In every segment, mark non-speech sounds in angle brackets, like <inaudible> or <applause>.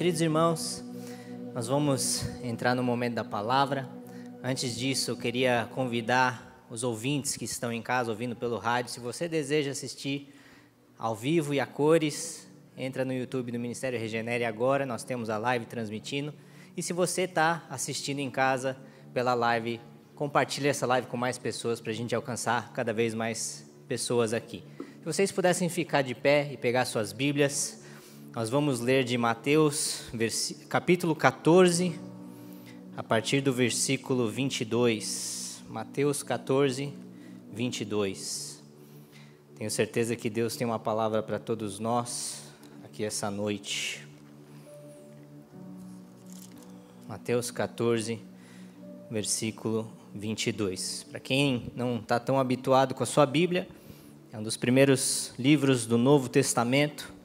Queridos irmãos, nós vamos entrar no momento da palavra. Antes disso, eu queria convidar os ouvintes que estão em casa ouvindo pelo rádio, se você deseja assistir ao vivo e a cores, entra no YouTube do Ministério Regenere agora, nós temos a live transmitindo. E se você está assistindo em casa pela live, compartilhe essa live com mais pessoas para a gente alcançar cada vez mais pessoas aqui. Se vocês pudessem ficar de pé e pegar suas Bíblias, nós vamos ler de Mateus, capítulo 14, a partir do versículo 22. Mateus 14, 22. Tenho certeza que Deus tem uma palavra para todos nós aqui essa noite. Mateus 14, versículo 22. Para quem não está tão habituado com a sua Bíblia, é um dos primeiros livros do Novo Testamento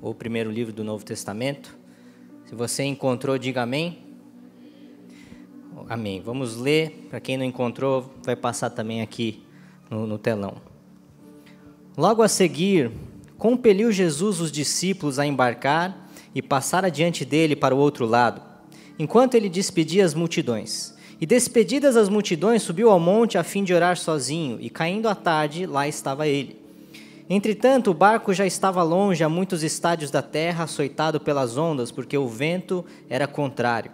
ou o primeiro livro do Novo Testamento. Se você encontrou, diga amém. Amém. Vamos ler. Para quem não encontrou, vai passar também aqui no, no telão. Logo a seguir, compeliu Jesus os discípulos a embarcar e passar adiante dele para o outro lado, enquanto ele despedia as multidões. E despedidas as multidões, subiu ao monte a fim de orar sozinho, e caindo a tarde, lá estava ele. Entretanto, o barco já estava longe a muitos estádios da terra, açoitado pelas ondas, porque o vento era contrário.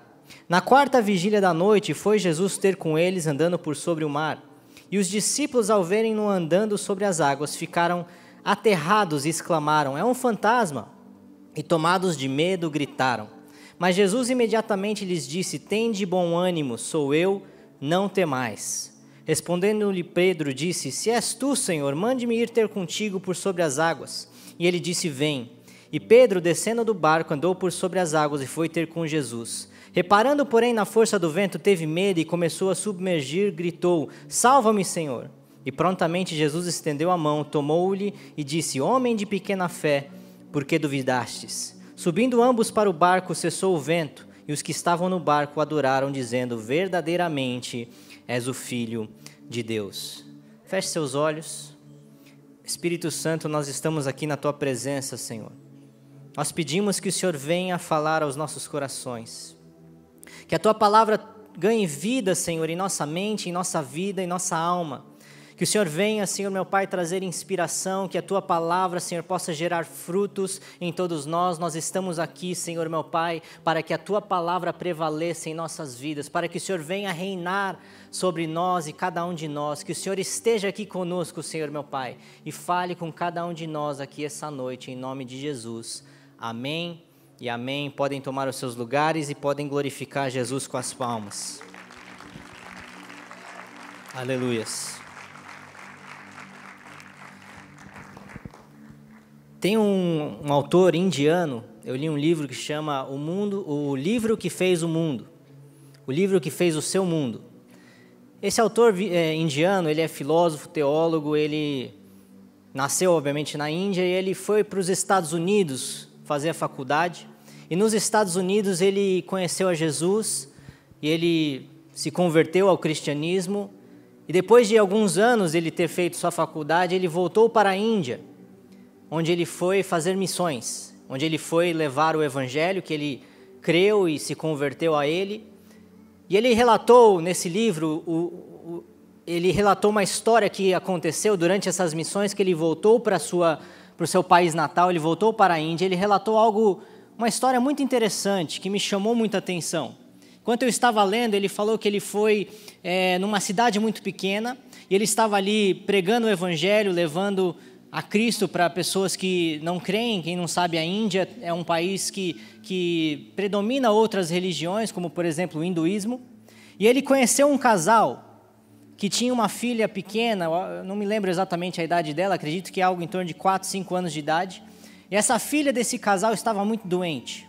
Na quarta vigília da noite, foi Jesus ter com eles andando por sobre o mar. E os discípulos, ao verem-no andando sobre as águas, ficaram aterrados e exclamaram: É um fantasma! E tomados de medo, gritaram. Mas Jesus imediatamente lhes disse: Tende bom ânimo, sou eu, não temais. Respondendo-lhe Pedro, disse: Se és tu, Senhor, mande-me ir ter contigo por sobre as águas. E ele disse: Vem. E Pedro, descendo do barco, andou por sobre as águas e foi ter com Jesus. Reparando, porém, na força do vento, teve medo e começou a submergir, gritou: Salva-me, Senhor! E prontamente Jesus estendeu a mão, tomou-lhe e disse: Homem de pequena fé, por que duvidastes? Subindo ambos para o barco, cessou o vento, e os que estavam no barco adoraram, dizendo: Verdadeiramente és o Filho de Deus. Feche seus olhos. Espírito Santo, nós estamos aqui na tua presença, Senhor. Nós pedimos que o Senhor venha falar aos nossos corações. Que a tua palavra ganhe vida, Senhor, em nossa mente, em nossa vida, em nossa alma. Que o Senhor venha, Senhor meu Pai, trazer inspiração, que a tua palavra, Senhor, possa gerar frutos em todos nós. Nós estamos aqui, Senhor meu Pai, para que a tua palavra prevaleça em nossas vidas, para que o Senhor venha reinar sobre nós e cada um de nós. Que o Senhor esteja aqui conosco, Senhor meu Pai, e fale com cada um de nós aqui essa noite, em nome de Jesus. Amém e amém. Podem tomar os seus lugares e podem glorificar Jesus com as palmas. Aleluias. Tem um, um, autor indiano, eu li um livro que chama O Mundo, o livro que fez o mundo, o livro que fez o seu mundo. Esse autor é, indiano, ele é filósofo, teólogo, ele nasceu obviamente na Índia e ele foi para os Estados Unidos fazer a faculdade. E nos Estados Unidos ele conheceu a Jesus e ele se converteu ao cristianismo. E depois de alguns anos ele ter feito sua faculdade, ele voltou para a Índia onde ele foi fazer missões, onde ele foi levar o evangelho que ele creu e se converteu a ele. E ele relatou nesse livro, o, o, ele relatou uma história que aconteceu durante essas missões que ele voltou para sua para o seu país natal, ele voltou para a Índia, ele relatou algo, uma história muito interessante que me chamou muita atenção. Enquanto eu estava lendo, ele falou que ele foi é, numa cidade muito pequena e ele estava ali pregando o evangelho, levando a Cristo para pessoas que não creem. Quem não sabe, a Índia é um país que, que predomina outras religiões, como por exemplo o hinduísmo. E ele conheceu um casal que tinha uma filha pequena, não me lembro exatamente a idade dela, acredito que é algo em torno de 4, 5 anos de idade. E essa filha desse casal estava muito doente.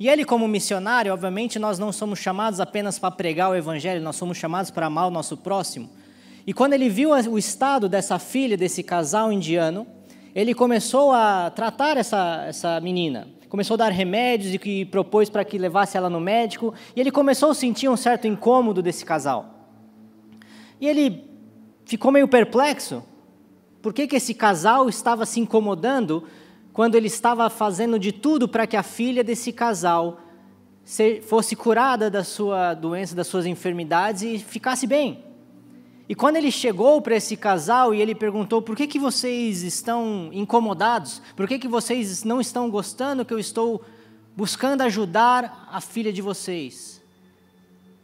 E ele, como missionário, obviamente, nós não somos chamados apenas para pregar o evangelho, nós somos chamados para amar o nosso próximo. E quando ele viu o estado dessa filha, desse casal indiano, ele começou a tratar essa, essa menina. Começou a dar remédios e que propôs para que levasse ela no médico. E ele começou a sentir um certo incômodo desse casal. E ele ficou meio perplexo. Por que, que esse casal estava se incomodando quando ele estava fazendo de tudo para que a filha desse casal fosse curada da sua doença, das suas enfermidades e ficasse bem. E quando ele chegou para esse casal e ele perguntou: por que, que vocês estão incomodados? Por que, que vocês não estão gostando que eu estou buscando ajudar a filha de vocês?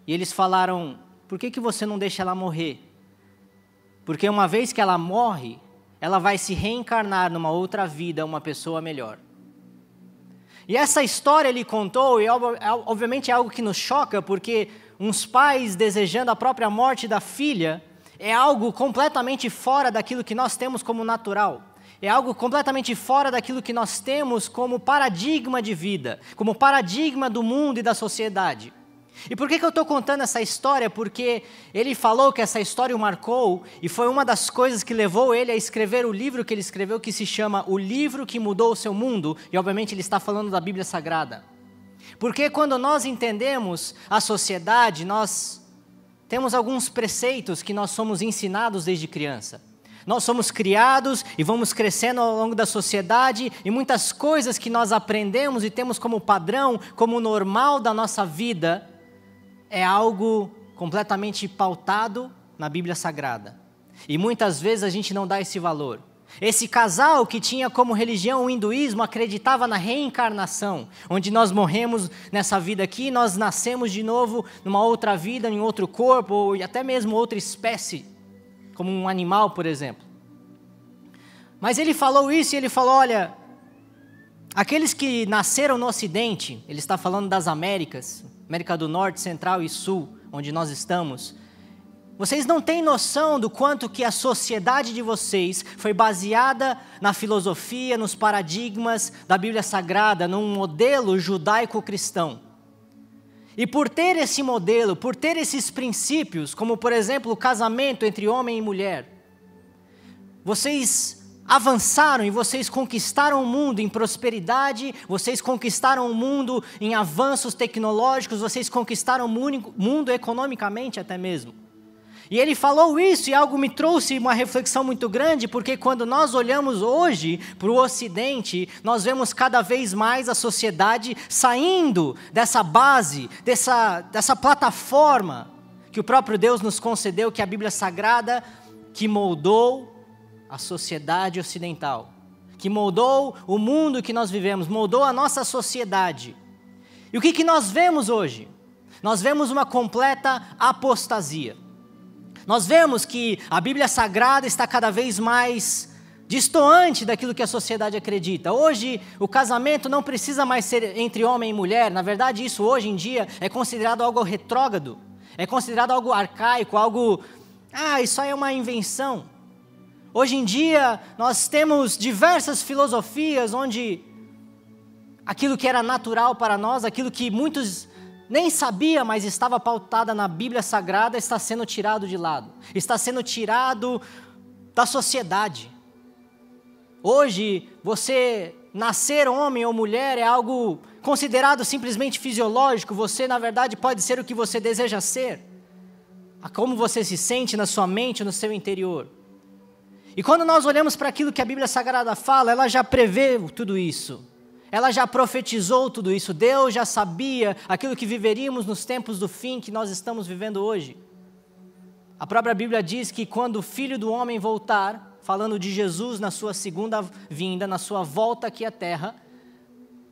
E eles falaram: por que, que você não deixa ela morrer? Porque uma vez que ela morre, ela vai se reencarnar numa outra vida, uma pessoa melhor. E essa história ele contou, e obviamente é algo que nos choca, porque uns pais desejando a própria morte da filha é algo completamente fora daquilo que nós temos como natural. É algo completamente fora daquilo que nós temos como paradigma de vida, como paradigma do mundo e da sociedade. E por que, que eu estou contando essa história? Porque ele falou que essa história o marcou e foi uma das coisas que levou ele a escrever o livro que ele escreveu, que se chama O Livro que Mudou o Seu Mundo, e obviamente ele está falando da Bíblia Sagrada. Porque quando nós entendemos a sociedade, nós temos alguns preceitos que nós somos ensinados desde criança. Nós somos criados e vamos crescendo ao longo da sociedade, e muitas coisas que nós aprendemos e temos como padrão, como normal da nossa vida, é algo completamente pautado na Bíblia Sagrada. E muitas vezes a gente não dá esse valor. Esse casal que tinha como religião o hinduísmo acreditava na reencarnação, onde nós morremos nessa vida aqui, nós nascemos de novo numa outra vida, em outro corpo, ou até mesmo outra espécie, como um animal, por exemplo. Mas ele falou isso e ele falou: olha, aqueles que nasceram no Ocidente, ele está falando das Américas, América do Norte, Central e Sul, onde nós estamos, vocês não têm noção do quanto que a sociedade de vocês foi baseada na filosofia, nos paradigmas da Bíblia Sagrada, num modelo judaico-cristão. E por ter esse modelo, por ter esses princípios, como por exemplo o casamento entre homem e mulher, vocês avançaram e vocês conquistaram o mundo em prosperidade, vocês conquistaram o mundo em avanços tecnológicos, vocês conquistaram o mundo economicamente até mesmo. E ele falou isso e algo me trouxe uma reflexão muito grande, porque quando nós olhamos hoje para o Ocidente, nós vemos cada vez mais a sociedade saindo dessa base, dessa, dessa plataforma que o próprio Deus nos concedeu, que é a Bíblia Sagrada, que moldou a sociedade ocidental, que moldou o mundo que nós vivemos, moldou a nossa sociedade. E o que, que nós vemos hoje? Nós vemos uma completa apostasia. Nós vemos que a Bíblia Sagrada está cada vez mais distoante daquilo que a sociedade acredita. Hoje, o casamento não precisa mais ser entre homem e mulher. Na verdade, isso hoje em dia é considerado algo retrógrado, é considerado algo arcaico, algo. Ah, isso aí é uma invenção. Hoje em dia, nós temos diversas filosofias onde aquilo que era natural para nós, aquilo que muitos nem sabia, mas estava pautada na Bíblia Sagrada, está sendo tirado de lado, está sendo tirado da sociedade. Hoje, você nascer homem ou mulher é algo considerado simplesmente fisiológico, você, na verdade, pode ser o que você deseja ser, a como você se sente na sua mente, no seu interior. E quando nós olhamos para aquilo que a Bíblia Sagrada fala, ela já prevê tudo isso. Ela já profetizou tudo isso. Deus já sabia aquilo que viveríamos nos tempos do fim que nós estamos vivendo hoje. A própria Bíblia diz que quando o Filho do Homem voltar, falando de Jesus na sua segunda vinda, na sua volta aqui à terra,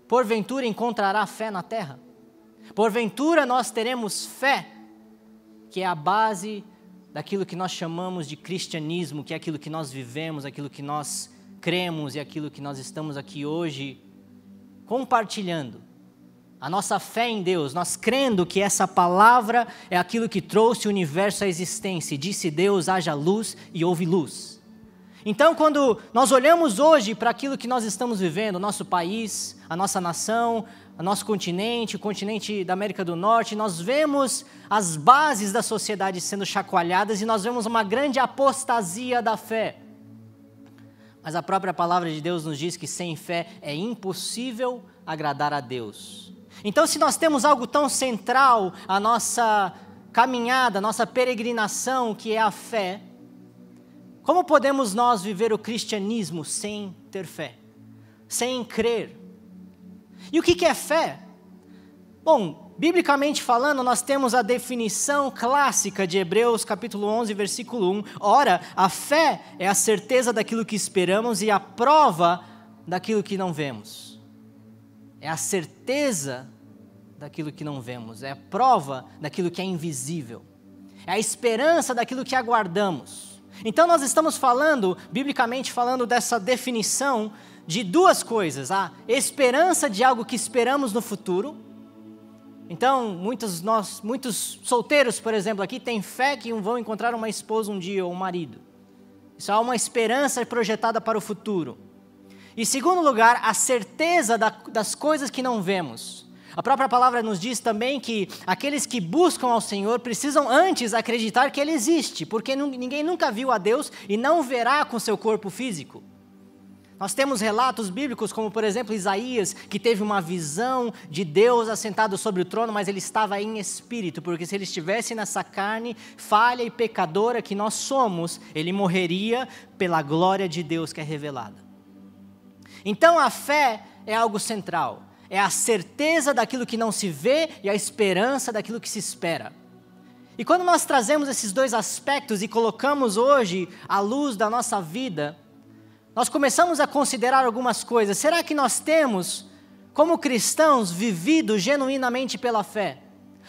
porventura encontrará fé na terra. Porventura nós teremos fé, que é a base daquilo que nós chamamos de cristianismo, que é aquilo que nós vivemos, aquilo que nós cremos e aquilo que nós estamos aqui hoje compartilhando. A nossa fé em Deus, nós crendo que essa palavra é aquilo que trouxe o universo à existência, e disse Deus: haja luz e houve luz. Então, quando nós olhamos hoje para aquilo que nós estamos vivendo, o nosso país, a nossa nação, o nosso continente, o continente da América do Norte, nós vemos as bases da sociedade sendo chacoalhadas e nós vemos uma grande apostasia da fé. Mas a própria palavra de Deus nos diz que sem fé é impossível agradar a Deus. Então, se nós temos algo tão central à nossa caminhada, à nossa peregrinação, que é a fé, como podemos nós viver o cristianismo sem ter fé? sem crer. E o que é fé? Bom, biblicamente falando, nós temos a definição clássica de Hebreus capítulo 11, versículo 1. Ora, a fé é a certeza daquilo que esperamos e a prova daquilo que não vemos. É a certeza daquilo que não vemos, é a prova daquilo que é invisível. É a esperança daquilo que aguardamos. Então nós estamos falando, biblicamente falando, dessa definição de duas coisas: a esperança de algo que esperamos no futuro. Então, muitos nós, muitos solteiros, por exemplo, aqui têm fé que vão encontrar uma esposa um dia ou um marido. Isso é uma esperança projetada para o futuro. E segundo lugar, a certeza da, das coisas que não vemos. A própria palavra nos diz também que aqueles que buscam ao Senhor precisam antes acreditar que Ele existe, porque ninguém nunca viu a Deus e não verá com seu corpo físico. Nós temos relatos bíblicos, como por exemplo Isaías, que teve uma visão de Deus assentado sobre o trono, mas ele estava em espírito, porque se ele estivesse nessa carne falha e pecadora que nós somos, ele morreria pela glória de Deus que é revelada. Então a fé é algo central é a certeza daquilo que não se vê e a esperança daquilo que se espera. E quando nós trazemos esses dois aspectos e colocamos hoje a luz da nossa vida, nós começamos a considerar algumas coisas. Será que nós temos, como cristãos, vivido genuinamente pela fé?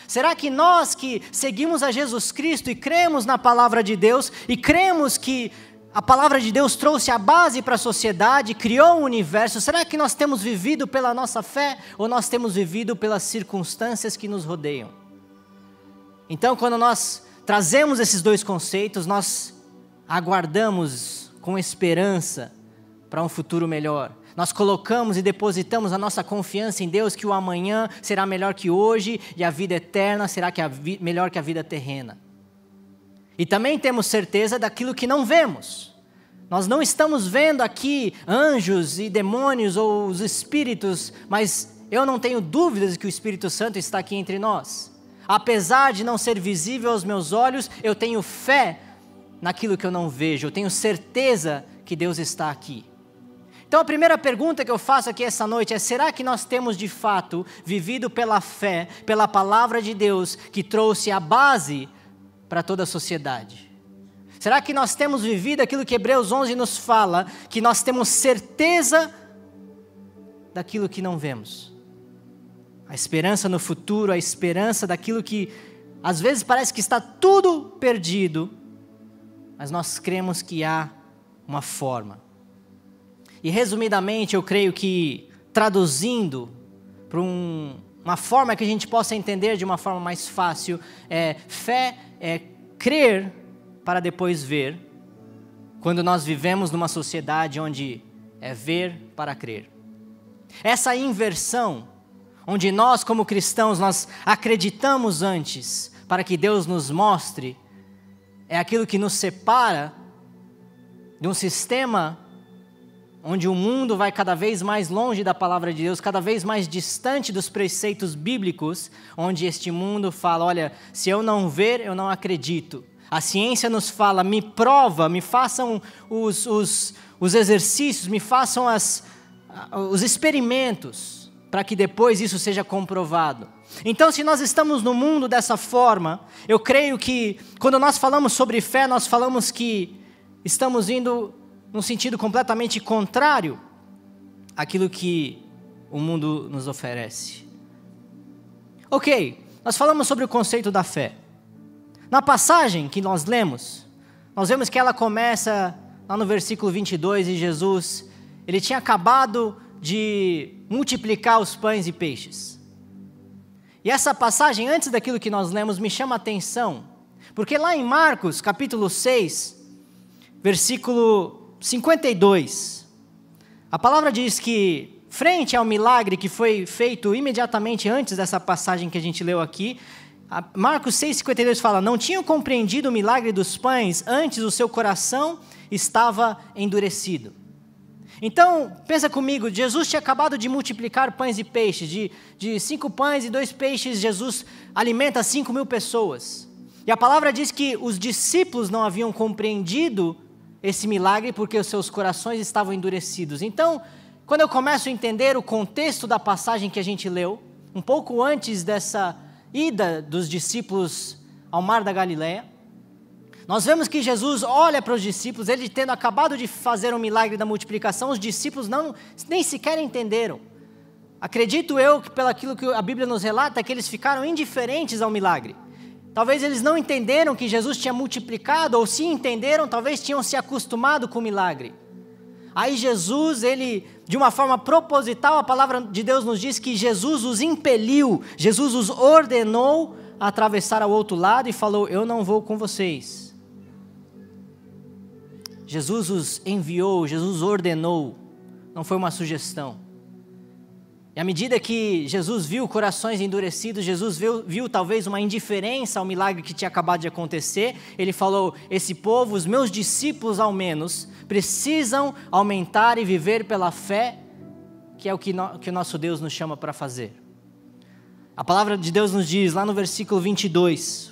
Será que nós que seguimos a Jesus Cristo e cremos na palavra de Deus e cremos que a palavra de Deus trouxe a base para a sociedade, criou o universo. Será que nós temos vivido pela nossa fé ou nós temos vivido pelas circunstâncias que nos rodeiam? Então, quando nós trazemos esses dois conceitos, nós aguardamos com esperança para um futuro melhor. Nós colocamos e depositamos a nossa confiança em Deus que o amanhã será melhor que hoje e a vida eterna será que melhor que a vida terrena. E também temos certeza daquilo que não vemos. Nós não estamos vendo aqui anjos e demônios ou os espíritos, mas eu não tenho dúvidas de que o Espírito Santo está aqui entre nós. Apesar de não ser visível aos meus olhos, eu tenho fé naquilo que eu não vejo, eu tenho certeza que Deus está aqui. Então a primeira pergunta que eu faço aqui essa noite é: será que nós temos de fato vivido pela fé, pela palavra de Deus que trouxe a base para toda a sociedade? Será que nós temos vivido aquilo que Hebreus 11 nos fala, que nós temos certeza daquilo que não vemos? A esperança no futuro, a esperança daquilo que às vezes parece que está tudo perdido, mas nós cremos que há uma forma. E resumidamente, eu creio que traduzindo para um, uma forma que a gente possa entender de uma forma mais fácil, é fé é crer para depois ver, quando nós vivemos numa sociedade onde é ver para crer. Essa inversão, onde nós como cristãos nós acreditamos antes para que Deus nos mostre, é aquilo que nos separa de um sistema onde o mundo vai cada vez mais longe da palavra de Deus, cada vez mais distante dos preceitos bíblicos, onde este mundo fala: olha, se eu não ver, eu não acredito. A ciência nos fala: me prova, me façam os, os, os exercícios, me façam as, os experimentos, para que depois isso seja comprovado. Então, se nós estamos no mundo dessa forma, eu creio que quando nós falamos sobre fé, nós falamos que estamos indo num sentido completamente contrário àquilo que o mundo nos oferece. Ok, nós falamos sobre o conceito da fé. Na passagem que nós lemos, nós vemos que ela começa lá no versículo 22 e Jesus, ele tinha acabado de multiplicar os pães e peixes. E essa passagem, antes daquilo que nós lemos, me chama a atenção, porque lá em Marcos, capítulo 6, versículo 52. A palavra diz que, frente ao milagre que foi feito imediatamente antes dessa passagem que a gente leu aqui, Marcos 6,52 fala: Não tinham compreendido o milagre dos pães, antes o seu coração estava endurecido. Então, pensa comigo, Jesus tinha acabado de multiplicar pães e peixes, de, de cinco pães e dois peixes, Jesus alimenta cinco mil pessoas. E a palavra diz que os discípulos não haviam compreendido esse milagre porque os seus corações estavam endurecidos. Então, quando eu começo a entender o contexto da passagem que a gente leu, um pouco antes dessa ida dos discípulos ao mar da Galileia, nós vemos que Jesus olha para os discípulos, ele tendo acabado de fazer um milagre da multiplicação, os discípulos não nem sequer entenderam. Acredito eu que pelo aquilo que a Bíblia nos relata, que eles ficaram indiferentes ao milagre. Talvez eles não entenderam que Jesus tinha multiplicado, ou se entenderam, talvez tinham se acostumado com o milagre. Aí Jesus, ele, de uma forma proposital, a palavra de Deus nos diz que Jesus os impeliu, Jesus os ordenou a atravessar ao outro lado e falou: Eu não vou com vocês. Jesus os enviou, Jesus ordenou, não foi uma sugestão. E à medida que Jesus viu corações endurecidos, Jesus viu, viu, talvez uma indiferença ao milagre que tinha acabado de acontecer, ele falou: Esse povo, os meus discípulos ao menos, precisam aumentar e viver pela fé, que é o que, no, que o nosso Deus nos chama para fazer. A palavra de Deus nos diz, lá no versículo 22,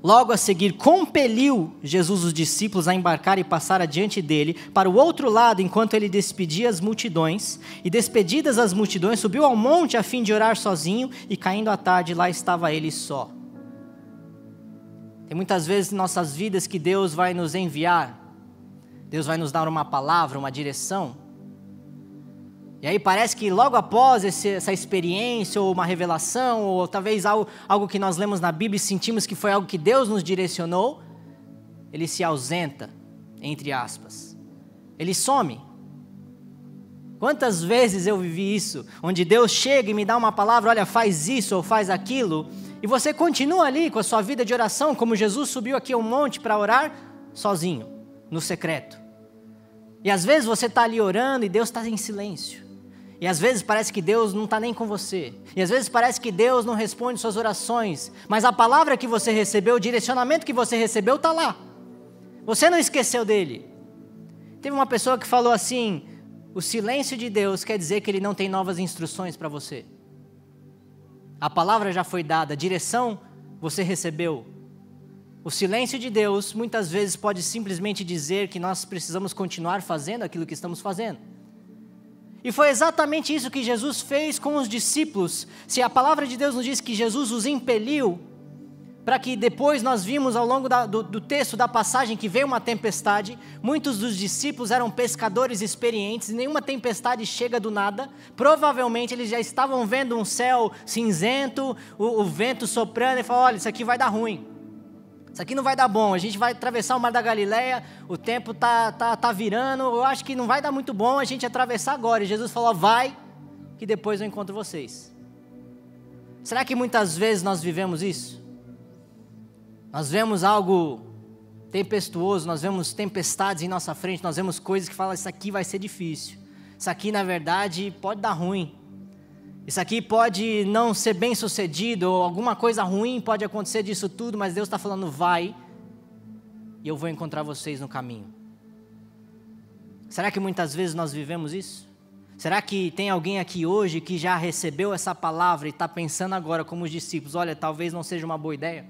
Logo a seguir, compeliu Jesus os discípulos a embarcar e passar adiante dele para o outro lado, enquanto ele despedia as multidões. E despedidas as multidões, subiu ao monte a fim de orar sozinho, e caindo à tarde, lá estava ele só. Tem muitas vezes em nossas vidas que Deus vai nos enviar, Deus vai nos dar uma palavra, uma direção, e aí parece que logo após esse, essa experiência, ou uma revelação, ou talvez algo, algo que nós lemos na Bíblia e sentimos que foi algo que Deus nos direcionou, ele se ausenta, entre aspas. Ele some. Quantas vezes eu vivi isso, onde Deus chega e me dá uma palavra, olha, faz isso ou faz aquilo, e você continua ali com a sua vida de oração, como Jesus subiu aqui ao monte para orar, sozinho, no secreto. E às vezes você está ali orando e Deus está em silêncio. E às vezes parece que Deus não está nem com você. E às vezes parece que Deus não responde suas orações. Mas a palavra que você recebeu, o direcionamento que você recebeu está lá. Você não esqueceu dele. Teve uma pessoa que falou assim: o silêncio de Deus quer dizer que ele não tem novas instruções para você. A palavra já foi dada, a direção você recebeu. O silêncio de Deus muitas vezes pode simplesmente dizer que nós precisamos continuar fazendo aquilo que estamos fazendo. E foi exatamente isso que Jesus fez com os discípulos. Se a palavra de Deus nos diz que Jesus os impeliu, para que depois nós vimos ao longo da, do, do, texto da passagem que veio uma tempestade, muitos dos discípulos eram pescadores experientes, nenhuma tempestade chega do nada. Provavelmente eles já estavam vendo um céu cinzento, o, o vento soprando, e falaram: olha, isso aqui vai dar ruim. Isso aqui não vai dar bom. A gente vai atravessar o Mar da Galileia, o tempo tá, tá, tá virando. Eu acho que não vai dar muito bom a gente atravessar agora. E Jesus falou: vai, que depois eu encontro vocês. Será que muitas vezes nós vivemos isso? Nós vemos algo tempestuoso, nós vemos tempestades em nossa frente, nós vemos coisas que falam: isso aqui vai ser difícil. Isso aqui, na verdade, pode dar ruim. Isso aqui pode não ser bem sucedido, ou alguma coisa ruim pode acontecer disso tudo, mas Deus está falando: vai, e eu vou encontrar vocês no caminho. Será que muitas vezes nós vivemos isso? Será que tem alguém aqui hoje que já recebeu essa palavra e está pensando agora, como os discípulos: olha, talvez não seja uma boa ideia?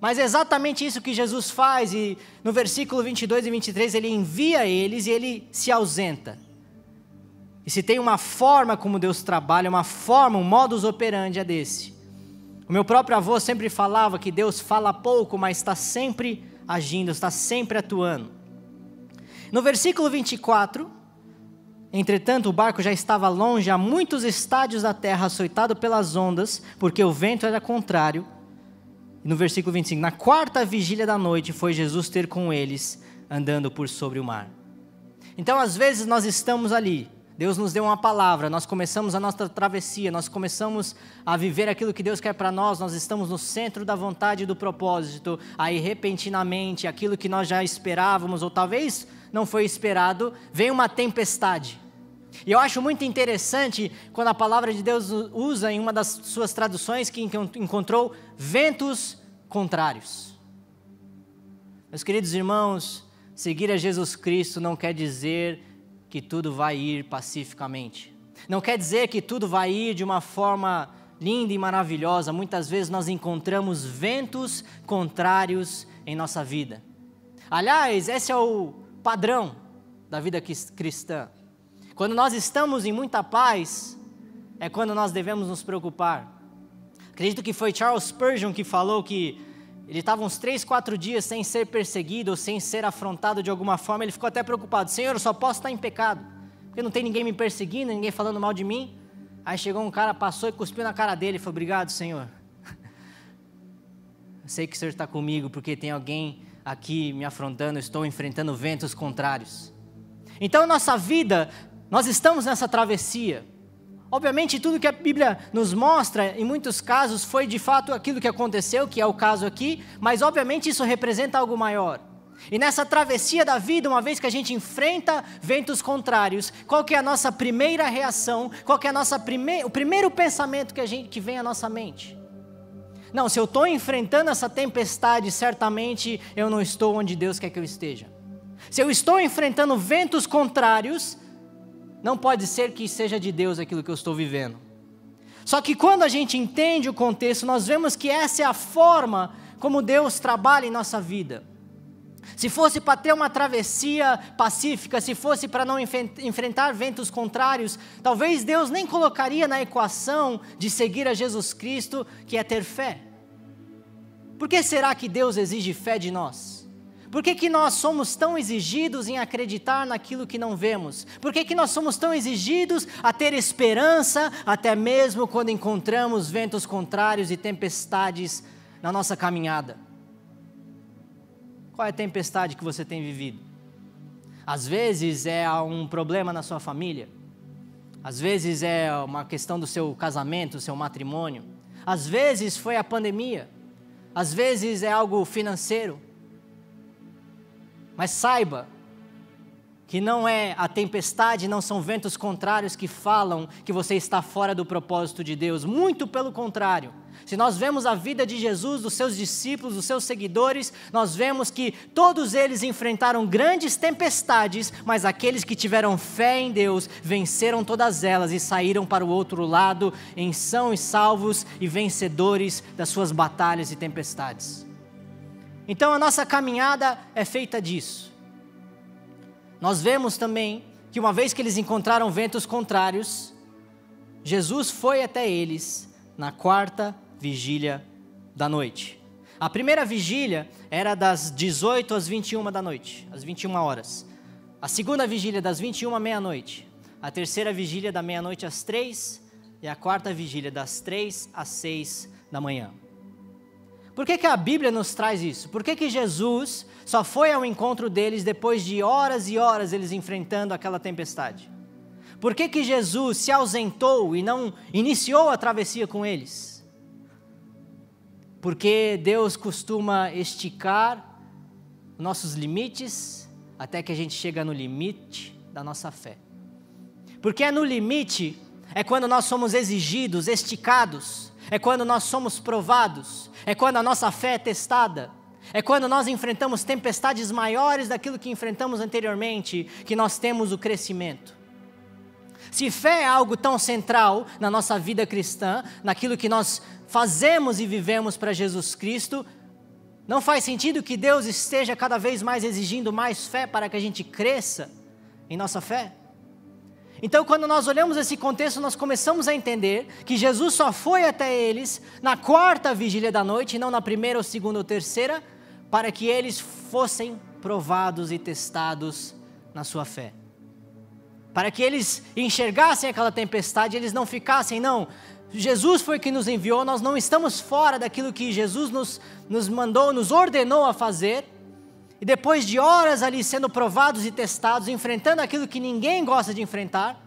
Mas é exatamente isso que Jesus faz, e no versículo 22 e 23 ele envia eles e ele se ausenta. E se tem uma forma como Deus trabalha, uma forma, um modus operandi é desse. O meu próprio avô sempre falava que Deus fala pouco, mas está sempre agindo, está sempre atuando. No versículo 24, entretanto o barco já estava longe, a muitos estádios da terra, açoitado pelas ondas, porque o vento era contrário. No versículo 25, na quarta vigília da noite foi Jesus ter com eles, andando por sobre o mar. Então, às vezes, nós estamos ali, Deus nos deu uma palavra, nós começamos a nossa travessia, nós começamos a viver aquilo que Deus quer para nós, nós estamos no centro da vontade e do propósito, aí repentinamente, aquilo que nós já esperávamos, ou talvez não foi esperado, vem uma tempestade. E eu acho muito interessante quando a palavra de Deus usa em uma das suas traduções que encontrou ventos contrários. Meus queridos irmãos, seguir a Jesus Cristo não quer dizer que tudo vai ir pacificamente. Não quer dizer que tudo vai ir de uma forma linda e maravilhosa. Muitas vezes nós encontramos ventos contrários em nossa vida. Aliás, esse é o padrão da vida cristã. Quando nós estamos em muita paz, é quando nós devemos nos preocupar. Acredito que foi Charles Spurgeon que falou que ele estava uns três, quatro dias sem ser perseguido sem ser afrontado de alguma forma. Ele ficou até preocupado: Senhor, eu só posso estar em pecado, porque não tem ninguém me perseguindo, ninguém falando mal de mim. Aí chegou um cara, passou e cuspiu na cara dele e falou: Obrigado, Senhor. <laughs> Eu sei que o Senhor está comigo, porque tem alguém aqui me afrontando, estou enfrentando ventos contrários. Então, nossa vida, nós estamos nessa travessia. Obviamente, tudo que a Bíblia nos mostra, em muitos casos, foi de fato aquilo que aconteceu, que é o caso aqui, mas obviamente isso representa algo maior. E nessa travessia da vida, uma vez que a gente enfrenta ventos contrários, qual que é a nossa primeira reação? Qual que é a nossa prime o primeiro pensamento que, a gente, que vem à nossa mente? Não, se eu estou enfrentando essa tempestade, certamente eu não estou onde Deus quer que eu esteja. Se eu estou enfrentando ventos contrários, não pode ser que seja de Deus aquilo que eu estou vivendo. Só que quando a gente entende o contexto, nós vemos que essa é a forma como Deus trabalha em nossa vida. Se fosse para ter uma travessia pacífica, se fosse para não enfrentar ventos contrários, talvez Deus nem colocaria na equação de seguir a Jesus Cristo, que é ter fé. Por que será que Deus exige fé de nós? Por que, que nós somos tão exigidos em acreditar naquilo que não vemos? Por que, que nós somos tão exigidos a ter esperança, até mesmo quando encontramos ventos contrários e tempestades na nossa caminhada? Qual é a tempestade que você tem vivido? Às vezes é um problema na sua família, às vezes é uma questão do seu casamento, do seu matrimônio, às vezes foi a pandemia, às vezes é algo financeiro. Mas saiba que não é a tempestade, não são ventos contrários que falam que você está fora do propósito de Deus, muito pelo contrário. Se nós vemos a vida de Jesus, dos seus discípulos, dos seus seguidores, nós vemos que todos eles enfrentaram grandes tempestades, mas aqueles que tiveram fé em Deus venceram todas elas e saíram para o outro lado em são e salvos e vencedores das suas batalhas e tempestades. Então a nossa caminhada é feita disso. Nós vemos também que uma vez que eles encontraram ventos contrários, Jesus foi até eles na quarta vigília da noite. A primeira vigília era das 18 às 21 da noite, às 21 horas. A segunda vigília das 21 à meia-noite. A terceira vigília da meia-noite às 3 e a quarta vigília das 3 às 6 da manhã. Por que, que a Bíblia nos traz isso? Por que, que Jesus só foi ao encontro deles depois de horas e horas eles enfrentando aquela tempestade? Por que, que Jesus se ausentou e não iniciou a travessia com eles? porque Deus costuma esticar nossos limites até que a gente chega no limite da nossa fé. Porque é no limite, é quando nós somos exigidos, esticados, é quando nós somos provados, é quando a nossa fé é testada, é quando nós enfrentamos tempestades maiores daquilo que enfrentamos anteriormente, que nós temos o crescimento. Se fé é algo tão central na nossa vida cristã, naquilo que nós fazemos e vivemos para Jesus Cristo, não faz sentido que Deus esteja cada vez mais exigindo mais fé para que a gente cresça em nossa fé? Então, quando nós olhamos esse contexto, nós começamos a entender que Jesus só foi até eles na quarta vigília da noite, não na primeira, ou segunda ou terceira, para que eles fossem provados e testados na sua fé. Para que eles enxergassem aquela tempestade, eles não ficassem, não, Jesus foi quem nos enviou, nós não estamos fora daquilo que Jesus nos, nos mandou, nos ordenou a fazer. E depois de horas ali sendo provados e testados, enfrentando aquilo que ninguém gosta de enfrentar,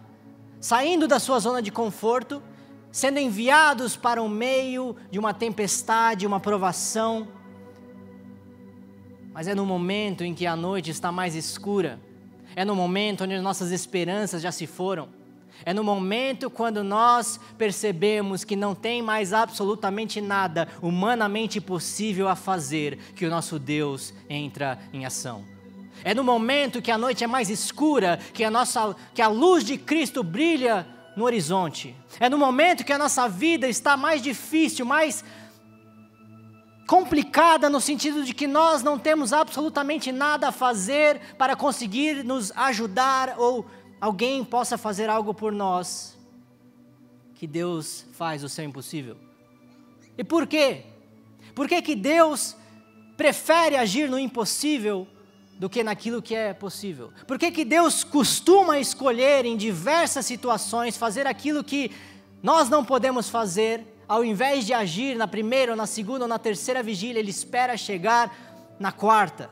saindo da sua zona de conforto, sendo enviados para o meio de uma tempestade, uma provação. Mas é no momento em que a noite está mais escura, é no momento onde nossas esperanças já se foram é no momento quando nós percebemos que não tem mais absolutamente nada humanamente possível a fazer que o nosso Deus entra em ação. É no momento que a noite é mais escura, que a, nossa, que a luz de Cristo brilha no horizonte. É no momento que a nossa vida está mais difícil, mais complicada no sentido de que nós não temos absolutamente nada a fazer para conseguir nos ajudar ou alguém possa fazer algo por nós, que Deus faz o seu impossível. E por quê? Por que, que Deus prefere agir no impossível do que naquilo que é possível? Por que, que Deus costuma escolher em diversas situações fazer aquilo que nós não podemos fazer, ao invés de agir na primeira, ou na segunda ou na terceira vigília, Ele espera chegar na quarta?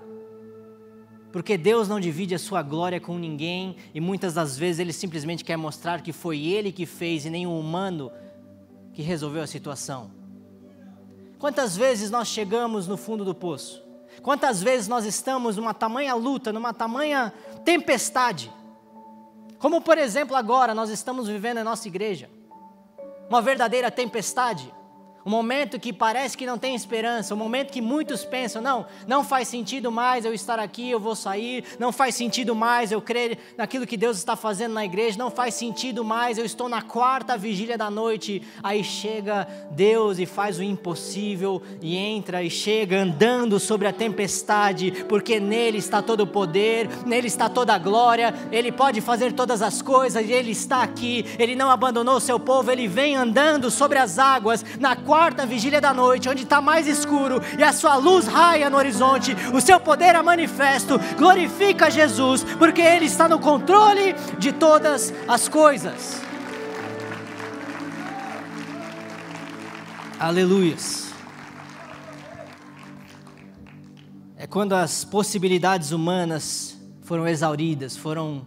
Porque Deus não divide a sua glória com ninguém e muitas das vezes Ele simplesmente quer mostrar que foi Ele que fez e nem um humano que resolveu a situação. Quantas vezes nós chegamos no fundo do poço? Quantas vezes nós estamos numa tamanha luta, numa tamanha tempestade? Como por exemplo agora nós estamos vivendo em nossa igreja. Uma verdadeira tempestade um momento que parece que não tem esperança, um momento que muitos pensam: não, não faz sentido mais eu estar aqui, eu vou sair, não faz sentido mais eu crer naquilo que Deus está fazendo na igreja, não faz sentido mais eu estou na quarta vigília da noite. Aí chega Deus e faz o impossível e entra e chega andando sobre a tempestade, porque nele está todo o poder, nele está toda a glória, ele pode fazer todas as coisas ele está aqui, ele não abandonou o seu povo, ele vem andando sobre as águas na quarta quarta vigília da noite, onde está mais escuro e a sua luz raia no horizonte, o seu poder é manifesto, glorifica Jesus, porque Ele está no controle de todas as coisas. Aleluias. É quando as possibilidades humanas foram exauridas, foram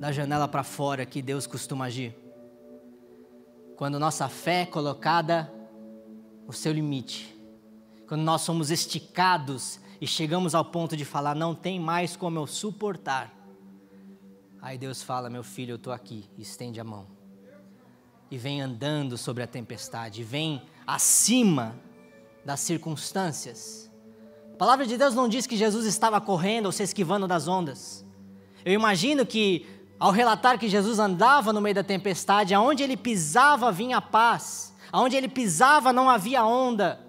da janela para fora que Deus costuma agir. Quando nossa fé é colocada o seu limite. Quando nós somos esticados e chegamos ao ponto de falar, não tem mais como eu suportar. Aí Deus fala, meu filho, eu estou aqui, estende a mão. E vem andando sobre a tempestade, vem acima das circunstâncias. A palavra de Deus não diz que Jesus estava correndo ou se esquivando das ondas. Eu imagino que, ao relatar que Jesus andava no meio da tempestade, aonde ele pisava vinha a paz. Aonde ele pisava não havia onda.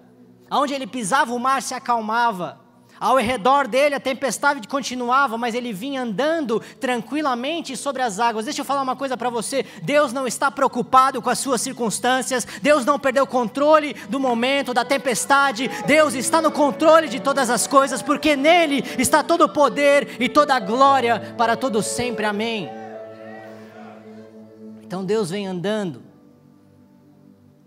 Aonde ele pisava o mar se acalmava. Ao redor dele a tempestade continuava, mas ele vinha andando tranquilamente sobre as águas. Deixa eu falar uma coisa para você: Deus não está preocupado com as suas circunstâncias, Deus não perdeu o controle do momento, da tempestade, Deus está no controle de todas as coisas, porque nele está todo o poder e toda a glória para todo sempre. Amém. Então Deus vem andando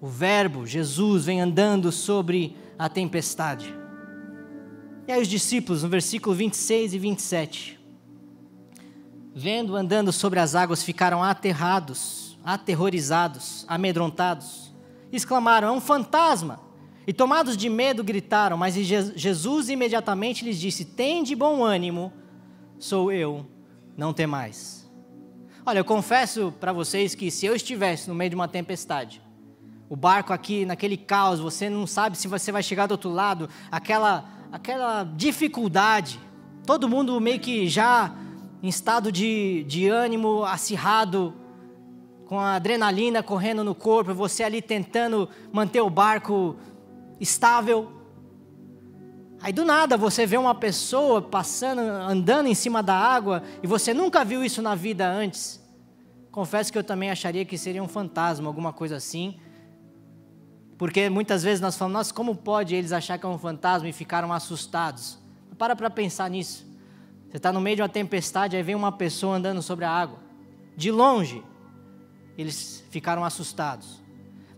o Verbo, Jesus, vem andando sobre a tempestade. E aí os discípulos, no versículo 26 e 27, vendo andando sobre as águas, ficaram aterrados, aterrorizados, amedrontados, exclamaram: É um fantasma! E tomados de medo gritaram, mas Jesus imediatamente lhes disse: Tem de bom ânimo, sou eu, não temais. Olha, eu confesso para vocês que se eu estivesse no meio de uma tempestade, o barco aqui naquele caos, você não sabe se você vai chegar do outro lado, aquela, aquela dificuldade, todo mundo meio que já em estado de, de ânimo acirrado, com a adrenalina correndo no corpo, você ali tentando manter o barco estável. Aí do nada você vê uma pessoa passando, andando em cima da água e você nunca viu isso na vida antes. Confesso que eu também acharia que seria um fantasma, alguma coisa assim. Porque muitas vezes nós falamos, nossa, como pode eles achar que é um fantasma e ficaram assustados? Para para pensar nisso. Você está no meio de uma tempestade, aí vem uma pessoa andando sobre a água. De longe, eles ficaram assustados.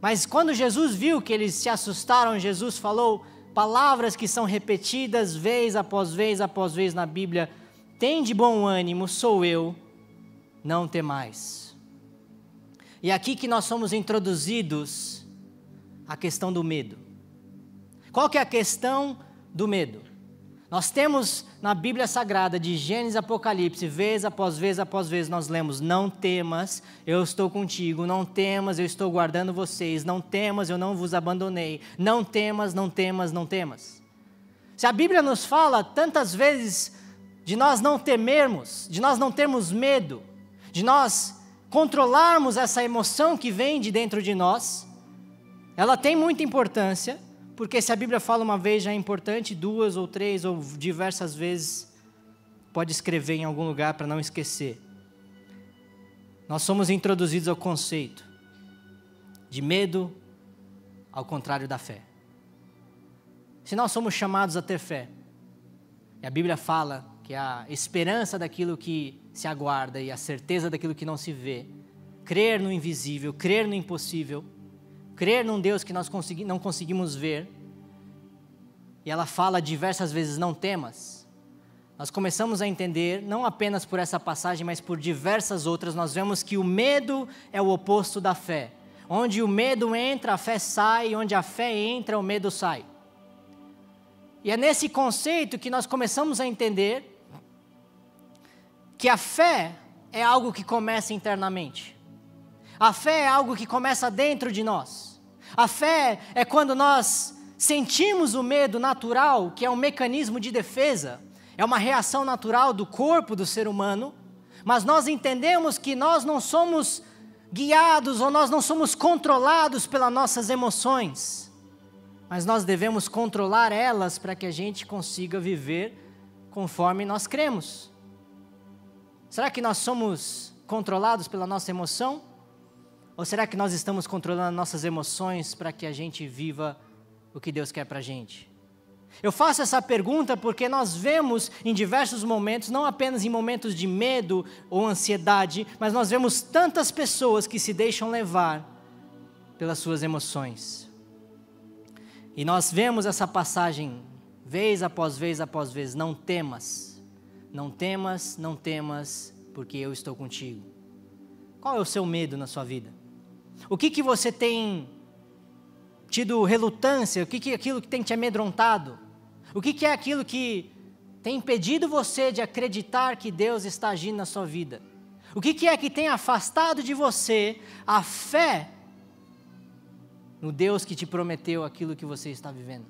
Mas quando Jesus viu que eles se assustaram, Jesus falou palavras que são repetidas vez após vez após vez na Bíblia: Tem de bom ânimo, sou eu, não temais. E é aqui que nós somos introduzidos a questão do medo. Qual que é a questão do medo? Nós temos na Bíblia Sagrada, de Gênesis Apocalipse, vez após vez após vez, nós lemos: Não temas, eu estou contigo, não temas, eu estou guardando vocês, não temas, eu não vos abandonei, não temas, não temas, não temas. Se a Bíblia nos fala tantas vezes de nós não temermos, de nós não termos medo, de nós controlarmos essa emoção que vem de dentro de nós, ela tem muita importância, porque se a Bíblia fala uma vez já é importante, duas ou três ou diversas vezes, pode escrever em algum lugar para não esquecer. nós somos introduzidos ao conceito de medo ao contrário da fé. Se nós somos chamados a ter fé, e a Bíblia fala que a esperança daquilo que se aguarda e a certeza daquilo que não se vê, crer no invisível, crer no impossível, crer num Deus que nós consegui, não conseguimos ver, e ela fala diversas vezes: não temas. Nós começamos a entender, não apenas por essa passagem, mas por diversas outras, nós vemos que o medo é o oposto da fé. Onde o medo entra, a fé sai, onde a fé entra, o medo sai. E é nesse conceito que nós começamos a entender que a fé é algo que começa internamente. A fé é algo que começa dentro de nós. A fé é quando nós sentimos o medo natural, que é um mecanismo de defesa, é uma reação natural do corpo do ser humano, mas nós entendemos que nós não somos guiados ou nós não somos controlados pelas nossas emoções mas nós devemos controlar elas para que a gente consiga viver conforme nós cremos. Será que nós somos controlados pela nossa emoção? Ou será que nós estamos controlando nossas emoções para que a gente viva o que Deus quer para a gente? Eu faço essa pergunta porque nós vemos em diversos momentos, não apenas em momentos de medo ou ansiedade, mas nós vemos tantas pessoas que se deixam levar pelas suas emoções. E nós vemos essa passagem vez após vez após vez: não temas, não temas, não temas, porque eu estou contigo. Qual é o seu medo na sua vida? O que, que você tem tido relutância? O que, que aquilo que tem te amedrontado? O que, que é aquilo que tem impedido você de acreditar que Deus está agindo na sua vida? O que, que é que tem afastado de você a fé no Deus que te prometeu aquilo que você está vivendo.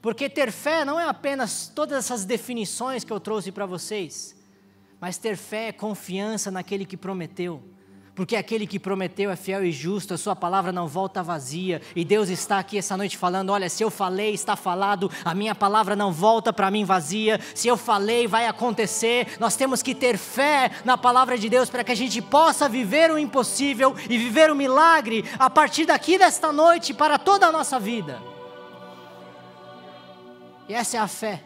Porque ter fé não é apenas todas essas definições que eu trouxe para vocês, mas ter fé é confiança naquele que prometeu porque aquele que prometeu é fiel e justo, a sua palavra não volta vazia, e Deus está aqui essa noite falando: olha, se eu falei, está falado, a minha palavra não volta para mim vazia, se eu falei, vai acontecer. Nós temos que ter fé na palavra de Deus para que a gente possa viver o impossível e viver o milagre a partir daqui desta noite para toda a nossa vida. E essa é a fé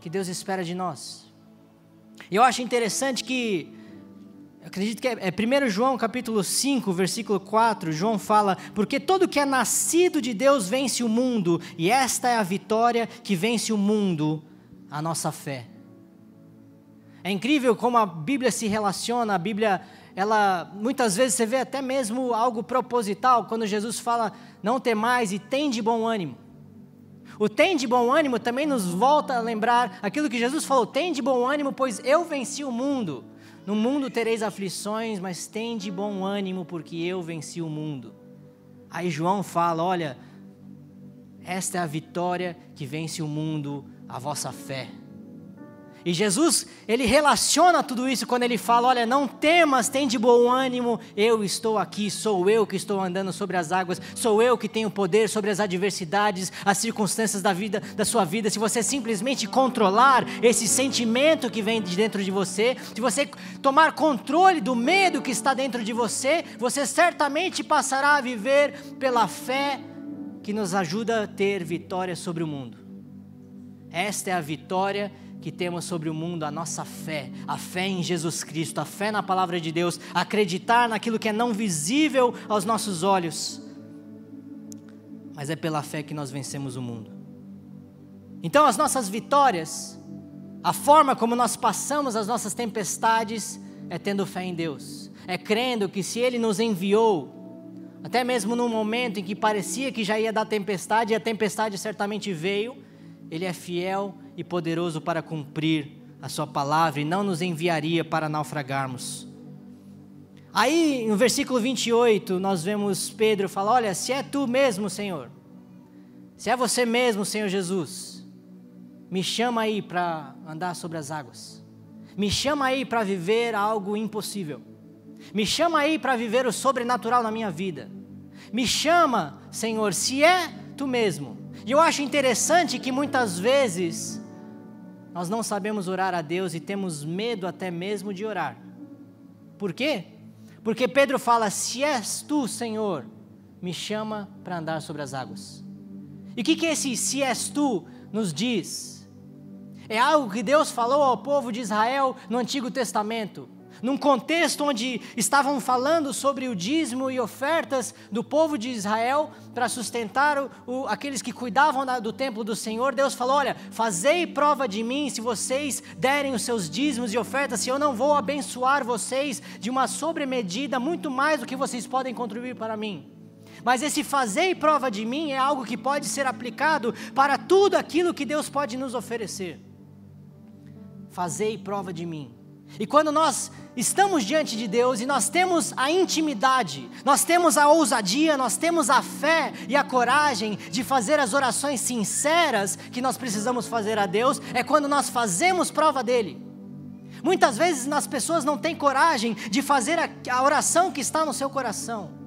que Deus espera de nós. E eu acho interessante que acredito que é, é 1 João capítulo 5, versículo 4, João fala, porque todo que é nascido de Deus vence o mundo, e esta é a vitória que vence o mundo, a nossa fé. É incrível como a Bíblia se relaciona, a Bíblia, ela, muitas vezes você vê até mesmo algo proposital, quando Jesus fala, não temais e tem de bom ânimo. O tem de bom ânimo também nos volta a lembrar aquilo que Jesus falou: tem de bom ânimo, pois eu venci o mundo. No mundo tereis aflições, mas tende bom ânimo, porque eu venci o mundo. Aí João fala: olha, esta é a vitória que vence o mundo, a vossa fé. E Jesus, ele relaciona tudo isso quando ele fala: Olha, não temas, tem de bom ânimo, eu estou aqui, sou eu que estou andando sobre as águas, sou eu que tenho poder sobre as adversidades, as circunstâncias da vida, da sua vida. Se você simplesmente controlar esse sentimento que vem de dentro de você, se você tomar controle do medo que está dentro de você, você certamente passará a viver pela fé que nos ajuda a ter vitória sobre o mundo. Esta é a vitória que temos sobre o mundo a nossa fé, a fé em Jesus Cristo, a fé na palavra de Deus, acreditar naquilo que é não visível aos nossos olhos, mas é pela fé que nós vencemos o mundo. Então, as nossas vitórias, a forma como nós passamos as nossas tempestades, é tendo fé em Deus, é crendo que se Ele nos enviou, até mesmo num momento em que parecia que já ia dar tempestade, e a tempestade certamente veio, Ele é fiel e poderoso para cumprir a Sua palavra e não nos enviaria para naufragarmos. Aí, no versículo 28, nós vemos Pedro falar: Olha, se é tu mesmo, Senhor, se é você mesmo, Senhor Jesus, me chama aí para andar sobre as águas, me chama aí para viver algo impossível, me chama aí para viver o sobrenatural na minha vida, me chama, Senhor, se é tu mesmo. E eu acho interessante que muitas vezes nós não sabemos orar a Deus e temos medo até mesmo de orar. Por quê? Porque Pedro fala: Se és tu, Senhor, me chama para andar sobre as águas. E o que, que esse se és tu nos diz? É algo que Deus falou ao povo de Israel no Antigo Testamento num contexto onde estavam falando sobre o dízimo e ofertas do povo de Israel para sustentar o, o, aqueles que cuidavam da, do templo do Senhor, Deus falou: Olha, fazei prova de mim se vocês derem os seus dízimos e ofertas, se eu não vou abençoar vocês de uma sobremedida muito mais do que vocês podem contribuir para mim. Mas esse fazer prova de mim é algo que pode ser aplicado para tudo aquilo que Deus pode nos oferecer. Fazei prova de mim. E quando nós estamos diante de Deus e nós temos a intimidade, nós temos a ousadia, nós temos a fé e a coragem de fazer as orações sinceras que nós precisamos fazer a Deus, é quando nós fazemos prova dele. Muitas vezes as pessoas não têm coragem de fazer a, oração que está no seu coração.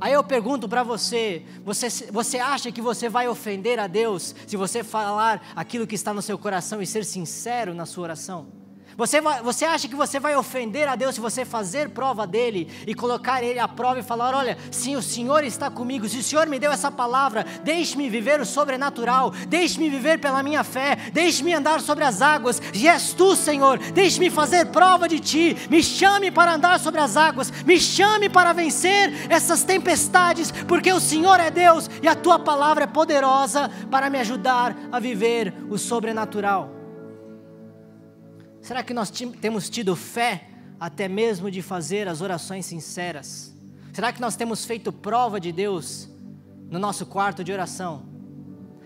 Aí eu pergunto para você, você, você acha que você vai ofender a Deus se você falar aquilo que está no seu coração e ser sincero na sua oração? Você, vai, você acha que você vai ofender a Deus se você fazer prova dele e colocar ele à prova e falar: olha, sim, o Senhor está comigo, se o Senhor me deu essa palavra, deixe-me viver o sobrenatural, deixe-me viver pela minha fé, deixe-me andar sobre as águas, e és tu, Senhor, deixe-me fazer prova de ti, me chame para andar sobre as águas, me chame para vencer essas tempestades, porque o Senhor é Deus e a tua palavra é poderosa para me ajudar a viver o sobrenatural. Será que nós temos tido fé até mesmo de fazer as orações sinceras? Será que nós temos feito prova de Deus no nosso quarto de oração?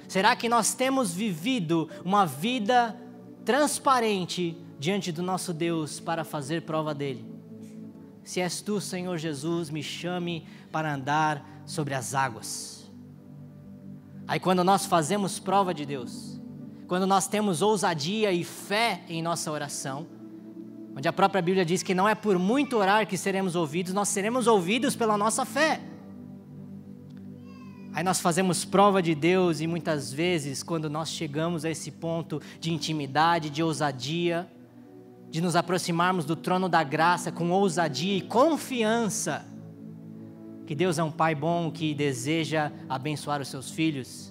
Será que nós temos vivido uma vida transparente diante do nosso Deus para fazer prova dele? Se és tu, Senhor Jesus, me chame para andar sobre as águas. Aí, quando nós fazemos prova de Deus, quando nós temos ousadia e fé em nossa oração, onde a própria Bíblia diz que não é por muito orar que seremos ouvidos, nós seremos ouvidos pela nossa fé. Aí nós fazemos prova de Deus e muitas vezes, quando nós chegamos a esse ponto de intimidade, de ousadia, de nos aproximarmos do trono da graça com ousadia e confiança, que Deus é um Pai bom que deseja abençoar os seus filhos.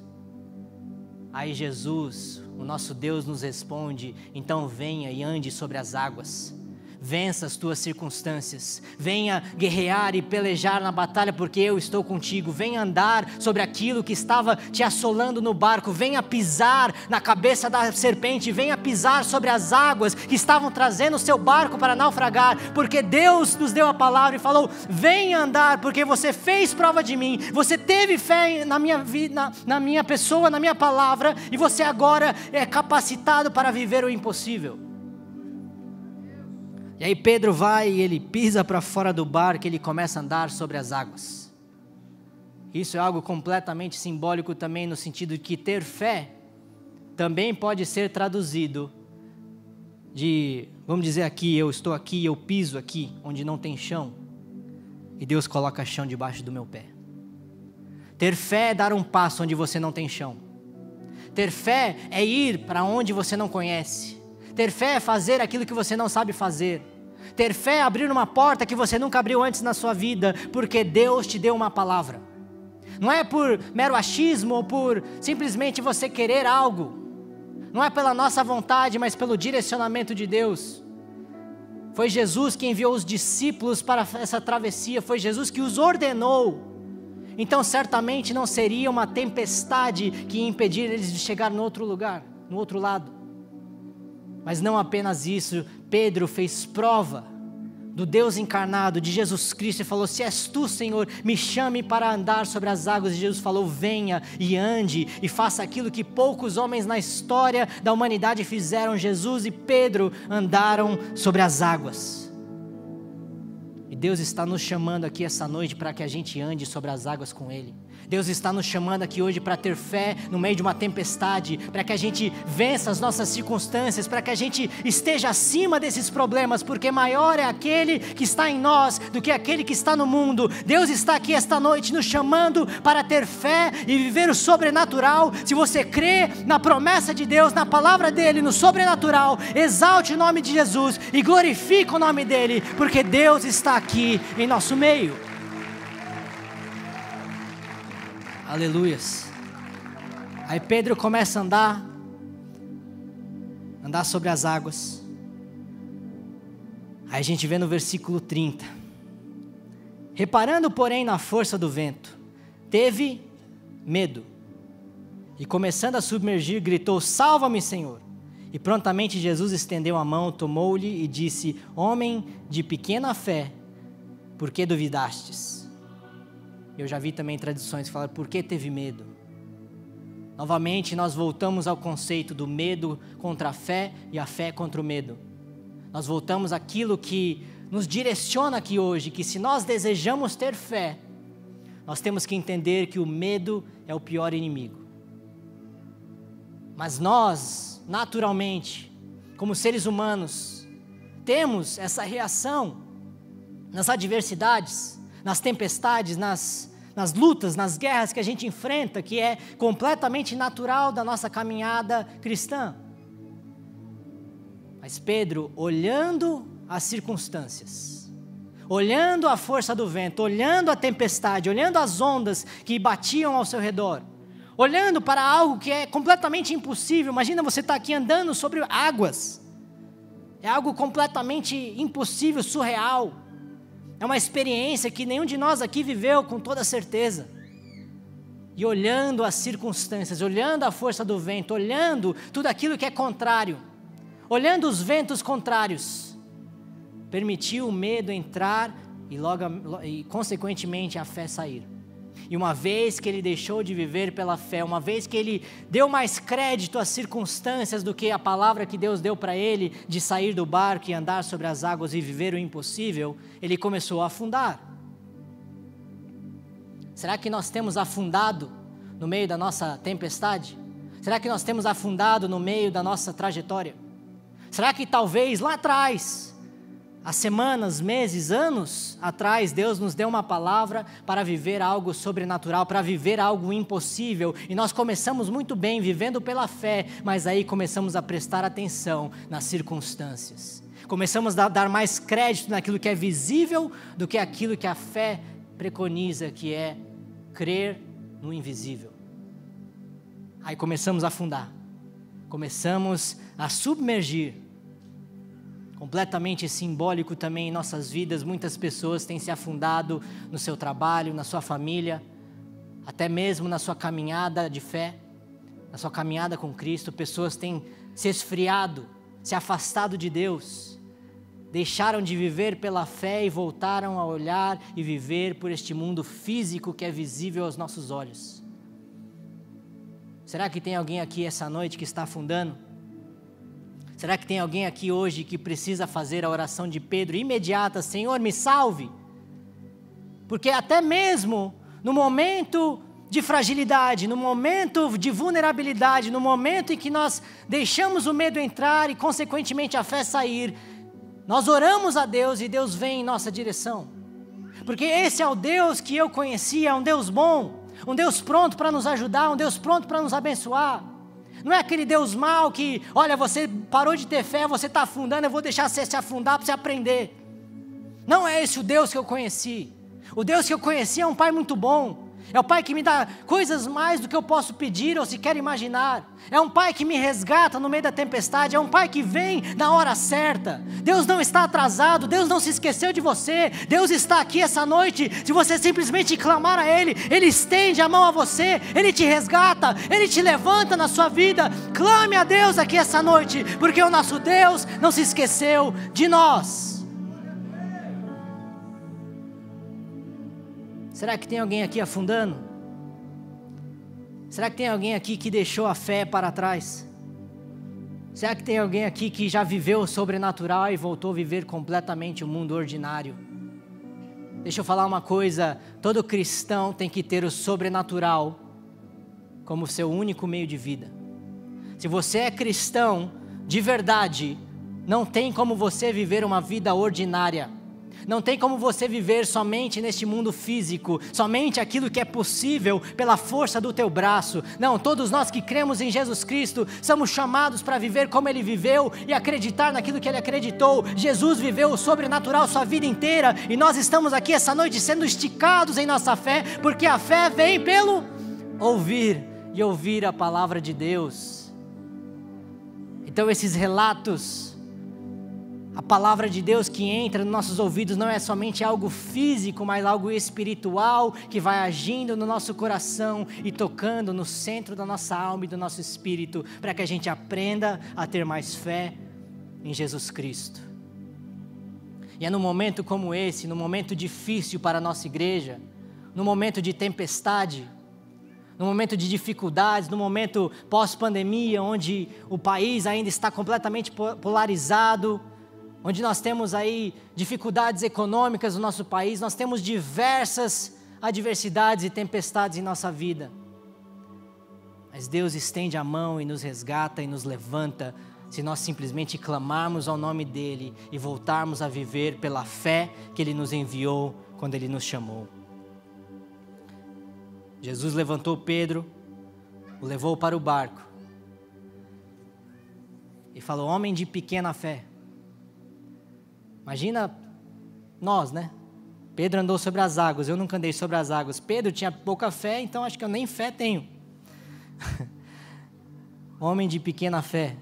Aí Jesus, o nosso Deus, nos responde: então venha e ande sobre as águas vença as tuas circunstâncias, venha guerrear e pelejar na batalha, porque eu estou contigo. Venha andar sobre aquilo que estava te assolando no barco, venha pisar na cabeça da serpente, venha pisar sobre as águas que estavam trazendo o seu barco para naufragar, porque Deus nos deu a palavra e falou: venha andar, porque você fez prova de mim, você teve fé na minha vida, na, na minha pessoa, na minha palavra, e você agora é capacitado para viver o impossível. E aí Pedro vai e ele pisa para fora do barco, ele começa a andar sobre as águas. Isso é algo completamente simbólico também no sentido de que ter fé também pode ser traduzido de, vamos dizer aqui, eu estou aqui, eu piso aqui, onde não tem chão, e Deus coloca chão debaixo do meu pé. Ter fé é dar um passo onde você não tem chão. Ter fé é ir para onde você não conhece. Ter fé é fazer aquilo que você não sabe fazer. Ter fé é abrir uma porta que você nunca abriu antes na sua vida, porque Deus te deu uma palavra. Não é por mero achismo ou por simplesmente você querer algo. Não é pela nossa vontade, mas pelo direcionamento de Deus. Foi Jesus que enviou os discípulos para essa travessia, foi Jesus que os ordenou. Então, certamente não seria uma tempestade que impedir eles de chegar no outro lugar, no outro lado. Mas não apenas isso, Pedro fez prova do Deus encarnado, de Jesus Cristo, e falou: Se és tu, Senhor, me chame para andar sobre as águas. E Jesus falou: Venha e ande e faça aquilo que poucos homens na história da humanidade fizeram. Jesus e Pedro andaram sobre as águas. E Deus está nos chamando aqui essa noite para que a gente ande sobre as águas com Ele. Deus está nos chamando aqui hoje para ter fé no meio de uma tempestade, para que a gente vença as nossas circunstâncias, para que a gente esteja acima desses problemas, porque maior é aquele que está em nós do que aquele que está no mundo. Deus está aqui esta noite nos chamando para ter fé e viver o sobrenatural. Se você crê na promessa de Deus, na palavra dele, no sobrenatural, exalte o nome de Jesus e glorifique o nome dele, porque Deus está aqui em nosso meio. Aleluias. Aí Pedro começa a andar, andar sobre as águas. Aí a gente vê no versículo 30. Reparando, porém, na força do vento, teve medo. E começando a submergir, gritou: Salva-me, Senhor. E prontamente Jesus estendeu a mão, tomou-lhe e disse: Homem de pequena fé, por que duvidastes? Eu já vi também tradições que falam por que teve medo. Novamente, nós voltamos ao conceito do medo contra a fé e a fé contra o medo. Nós voltamos àquilo que nos direciona aqui hoje, que se nós desejamos ter fé, nós temos que entender que o medo é o pior inimigo. Mas nós, naturalmente, como seres humanos, temos essa reação nas adversidades, nas tempestades, nas nas lutas, nas guerras que a gente enfrenta, que é completamente natural da nossa caminhada cristã. Mas Pedro, olhando as circunstâncias, olhando a força do vento, olhando a tempestade, olhando as ondas que batiam ao seu redor, olhando para algo que é completamente impossível. Imagina você estar tá aqui andando sobre águas. É algo completamente impossível, surreal. É uma experiência que nenhum de nós aqui viveu com toda certeza. E olhando as circunstâncias, olhando a força do vento, olhando tudo aquilo que é contrário, olhando os ventos contrários, permitiu o medo entrar e logo e consequentemente a fé sair. E uma vez que ele deixou de viver pela fé, uma vez que ele deu mais crédito às circunstâncias do que a palavra que Deus deu para ele de sair do barco e andar sobre as águas e viver o impossível, ele começou a afundar. Será que nós temos afundado no meio da nossa tempestade? Será que nós temos afundado no meio da nossa trajetória? Será que talvez lá atrás Há semanas, meses, anos atrás, Deus nos deu uma palavra para viver algo sobrenatural, para viver algo impossível, e nós começamos muito bem, vivendo pela fé, mas aí começamos a prestar atenção nas circunstâncias. Começamos a dar mais crédito naquilo que é visível do que aquilo que a fé preconiza, que é crer no invisível. Aí começamos a afundar, começamos a submergir completamente simbólico também em nossas vidas. Muitas pessoas têm se afundado no seu trabalho, na sua família, até mesmo na sua caminhada de fé, na sua caminhada com Cristo. Pessoas têm se esfriado, se afastado de Deus, deixaram de viver pela fé e voltaram a olhar e viver por este mundo físico que é visível aos nossos olhos. Será que tem alguém aqui essa noite que está afundando? Será que tem alguém aqui hoje que precisa fazer a oração de Pedro imediata? Senhor, me salve. Porque até mesmo no momento de fragilidade, no momento de vulnerabilidade, no momento em que nós deixamos o medo entrar e, consequentemente, a fé sair, nós oramos a Deus e Deus vem em nossa direção. Porque esse é o Deus que eu conhecia, é um Deus bom, um Deus pronto para nos ajudar, um Deus pronto para nos abençoar. Não é aquele Deus mau que, olha, você parou de ter fé, você está afundando, eu vou deixar você se afundar para você aprender. Não é esse o Deus que eu conheci. O Deus que eu conheci é um Pai muito bom, é o Pai que me dá coisas mais do que eu posso pedir ou sequer imaginar. É um Pai que me resgata no meio da tempestade. É um Pai que vem na hora certa. Deus não está atrasado. Deus não se esqueceu de você. Deus está aqui essa noite. Se você simplesmente clamar a Ele, Ele estende a mão a você. Ele te resgata. Ele te levanta na sua vida. Clame a Deus aqui essa noite, porque o nosso Deus não se esqueceu de nós. Será que tem alguém aqui afundando? Será que tem alguém aqui que deixou a fé para trás? Será que tem alguém aqui que já viveu o sobrenatural e voltou a viver completamente o mundo ordinário? Deixa eu falar uma coisa: todo cristão tem que ter o sobrenatural como seu único meio de vida. Se você é cristão de verdade, não tem como você viver uma vida ordinária. Não tem como você viver somente neste mundo físico, somente aquilo que é possível pela força do teu braço. Não, todos nós que cremos em Jesus Cristo somos chamados para viver como ele viveu e acreditar naquilo que ele acreditou. Jesus viveu o sobrenatural sua vida inteira e nós estamos aqui essa noite sendo esticados em nossa fé, porque a fé vem pelo ouvir e ouvir a palavra de Deus. Então esses relatos a palavra de Deus que entra nos nossos ouvidos não é somente algo físico, mas algo espiritual que vai agindo no nosso coração e tocando no centro da nossa alma e do nosso espírito, para que a gente aprenda a ter mais fé em Jesus Cristo. E é num momento como esse, num momento difícil para a nossa igreja, num momento de tempestade, no momento de dificuldades, no momento pós-pandemia, onde o país ainda está completamente polarizado, onde nós temos aí dificuldades econômicas no nosso país, nós temos diversas adversidades e tempestades em nossa vida. Mas Deus estende a mão e nos resgata e nos levanta se nós simplesmente clamarmos ao nome dEle e voltarmos a viver pela fé que Ele nos enviou quando Ele nos chamou. Jesus levantou Pedro, o levou para o barco e falou: Homem de pequena fé, Imagina nós, né? Pedro andou sobre as águas, eu nunca andei sobre as águas. Pedro tinha pouca fé, então acho que eu nem fé tenho. <laughs> Homem de pequena fé,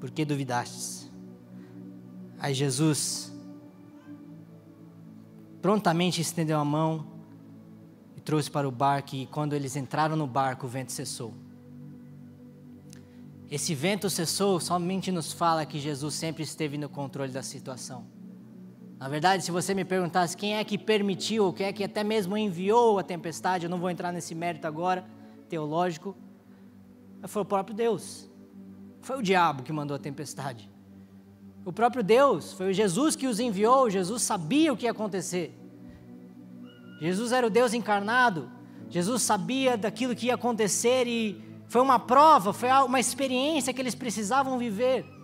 por que duvidastes? Aí Jesus prontamente estendeu a mão e trouxe para o barco, e quando eles entraram no barco, o vento cessou. Esse vento cessou somente nos fala que Jesus sempre esteve no controle da situação. Na verdade, se você me perguntasse quem é que permitiu, quem é que até mesmo enviou a tempestade, eu não vou entrar nesse mérito agora, teológico, foi o próprio Deus. Foi o diabo que mandou a tempestade. O próprio Deus, foi o Jesus que os enviou, Jesus sabia o que ia acontecer. Jesus era o Deus encarnado, Jesus sabia daquilo que ia acontecer e foi uma prova, foi uma experiência que eles precisavam viver.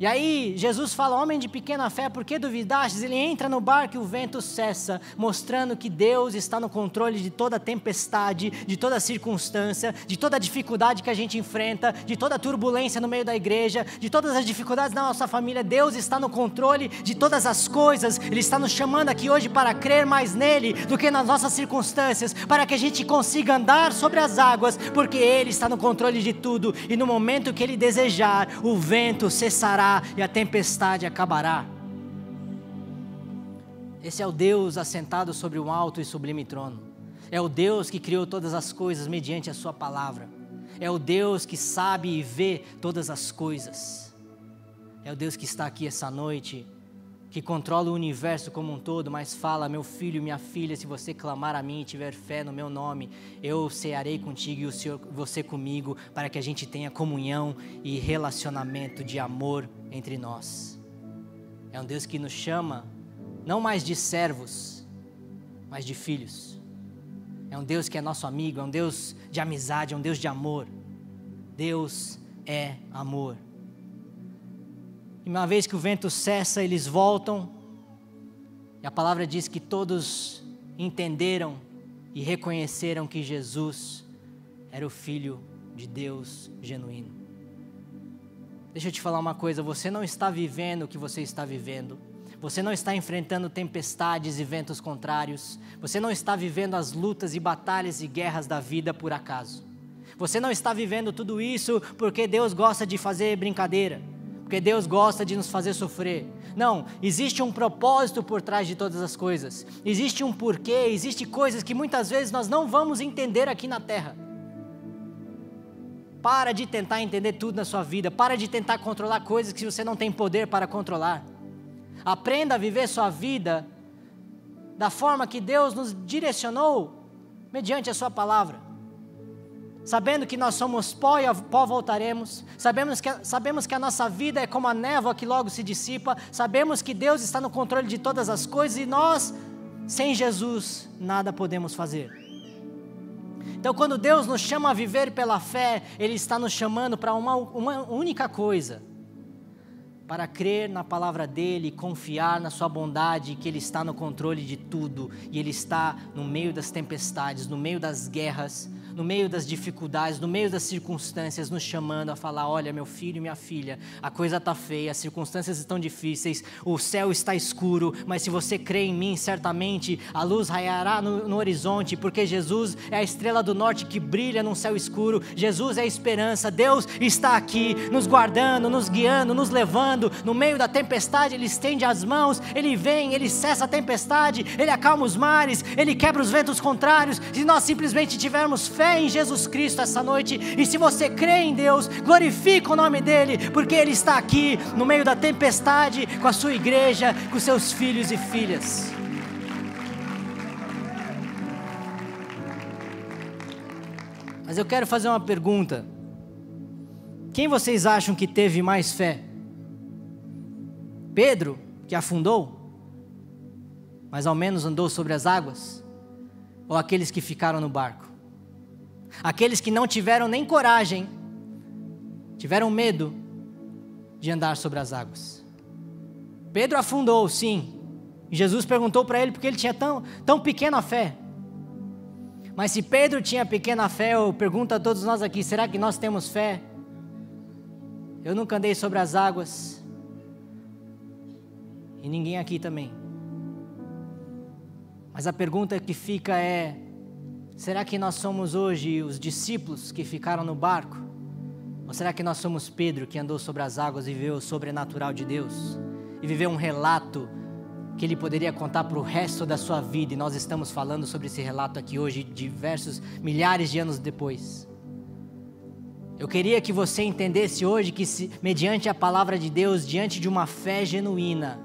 E aí Jesus fala, homem de pequena fé, por que duvidastes? Ele entra no barco e o vento cessa, mostrando que Deus está no controle de toda tempestade, de toda circunstância, de toda dificuldade que a gente enfrenta, de toda turbulência no meio da igreja, de todas as dificuldades da nossa família. Deus está no controle de todas as coisas. Ele está nos chamando aqui hoje para crer mais nele do que nas nossas circunstâncias, para que a gente consiga andar sobre as águas, porque ele está no controle de tudo e no momento que ele desejar, o vento cessará e a tempestade acabará. Esse é o Deus assentado sobre um alto e sublime trono. É o Deus que criou todas as coisas mediante a Sua palavra. É o Deus que sabe e vê todas as coisas. É o Deus que está aqui essa noite que controla o universo como um todo, mas fala: meu filho, minha filha, se você clamar a mim e tiver fé no meu nome, eu cearei contigo e o Senhor, você comigo, para que a gente tenha comunhão e relacionamento de amor entre nós. É um Deus que nos chama não mais de servos, mas de filhos. É um Deus que é nosso amigo, é um Deus de amizade, é um Deus de amor. Deus é amor. E uma vez que o vento cessa, eles voltam. E a palavra diz que todos entenderam e reconheceram que Jesus era o Filho de Deus genuíno. Deixa eu te falar uma coisa: você não está vivendo o que você está vivendo. Você não está enfrentando tempestades e ventos contrários. Você não está vivendo as lutas e batalhas e guerras da vida por acaso. Você não está vivendo tudo isso porque Deus gosta de fazer brincadeira porque Deus gosta de nos fazer sofrer. Não, existe um propósito por trás de todas as coisas. Existe um porquê, existe coisas que muitas vezes nós não vamos entender aqui na terra. Para de tentar entender tudo na sua vida, para de tentar controlar coisas que você não tem poder para controlar. Aprenda a viver sua vida da forma que Deus nos direcionou mediante a sua palavra. Sabendo que nós somos pó e a pó voltaremos, sabemos que, sabemos que a nossa vida é como a névoa que logo se dissipa, sabemos que Deus está no controle de todas as coisas e nós, sem Jesus, nada podemos fazer. Então, quando Deus nos chama a viver pela fé, Ele está nos chamando para uma, uma única coisa: para crer na palavra dEle, confiar na Sua bondade, que Ele está no controle de tudo e Ele está no meio das tempestades, no meio das guerras no meio das dificuldades, no meio das circunstâncias, nos chamando a falar: olha, meu filho e minha filha, a coisa está feia, as circunstâncias estão difíceis, o céu está escuro, mas se você crê em mim, certamente a luz raiará no, no horizonte, porque Jesus é a estrela do norte que brilha num céu escuro, Jesus é a esperança, Deus está aqui, nos guardando, nos guiando, nos levando, no meio da tempestade, Ele estende as mãos, Ele vem, Ele cessa a tempestade, Ele acalma os mares, Ele quebra os ventos contrários, se nós simplesmente tivermos fé fé em Jesus Cristo essa noite. E se você crê em Deus, glorifica o nome dEle, porque Ele está aqui no meio da tempestade com a sua igreja, com seus filhos e filhas. Mas eu quero fazer uma pergunta. Quem vocês acham que teve mais fé? Pedro, que afundou, mas ao menos andou sobre as águas? Ou aqueles que ficaram no barco? Aqueles que não tiveram nem coragem, tiveram medo de andar sobre as águas. Pedro afundou, sim. Jesus perguntou para ele porque ele tinha tão, tão pequena fé. Mas se Pedro tinha pequena fé, eu pergunto a todos nós aqui: será que nós temos fé? Eu nunca andei sobre as águas. E ninguém aqui também. Mas a pergunta que fica é: Será que nós somos hoje os discípulos que ficaram no barco? Ou será que nós somos Pedro que andou sobre as águas e viveu o sobrenatural de Deus? E viveu um relato que ele poderia contar para o resto da sua vida, e nós estamos falando sobre esse relato aqui hoje, diversos milhares de anos depois. Eu queria que você entendesse hoje que, se, mediante a palavra de Deus, diante de uma fé genuína,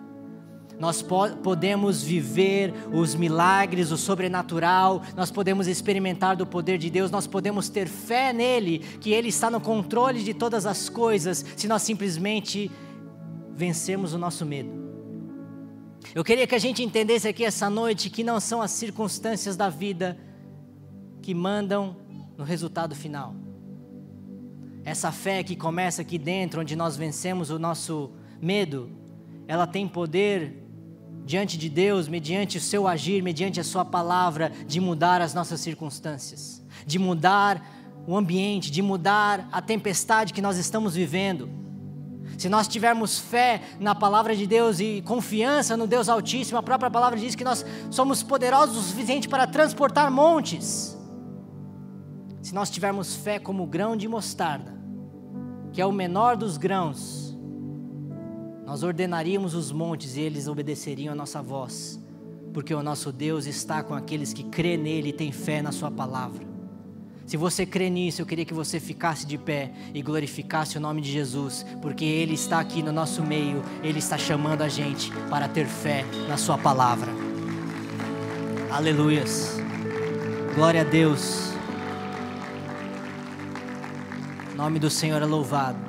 nós po podemos viver os milagres, o sobrenatural, nós podemos experimentar do poder de Deus, nós podemos ter fé nele, que Ele está no controle de todas as coisas, se nós simplesmente vencermos o nosso medo. Eu queria que a gente entendesse aqui essa noite que não são as circunstâncias da vida que mandam no resultado final. Essa fé que começa aqui dentro, onde nós vencemos o nosso medo, ela tem poder diante de Deus, mediante o seu agir, mediante a sua palavra, de mudar as nossas circunstâncias, de mudar o ambiente, de mudar a tempestade que nós estamos vivendo. Se nós tivermos fé na palavra de Deus e confiança no Deus Altíssimo, a própria palavra diz que nós somos poderosos o suficiente para transportar montes. Se nós tivermos fé como grão de mostarda, que é o menor dos grãos, nós ordenaríamos os montes e eles obedeceriam a nossa voz, porque o nosso Deus está com aqueles que crê nele e têm fé na sua palavra. Se você crê nisso, eu queria que você ficasse de pé e glorificasse o nome de Jesus, porque Ele está aqui no nosso meio, Ele está chamando a gente para ter fé na Sua palavra. Aleluias. Glória a Deus. O nome do Senhor é louvado.